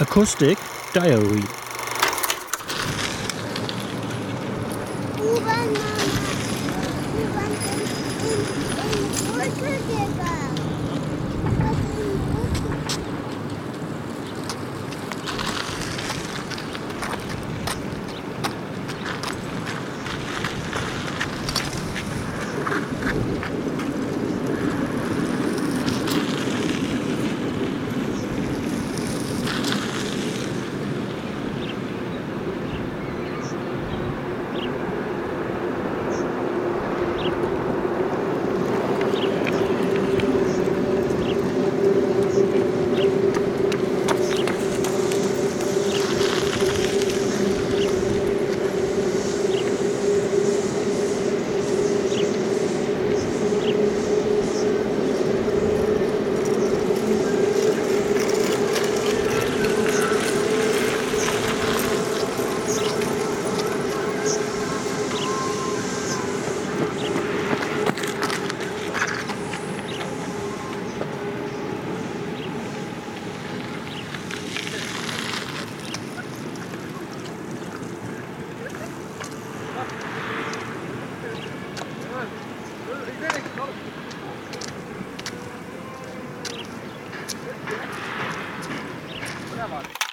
Acoustic Diary. Come on.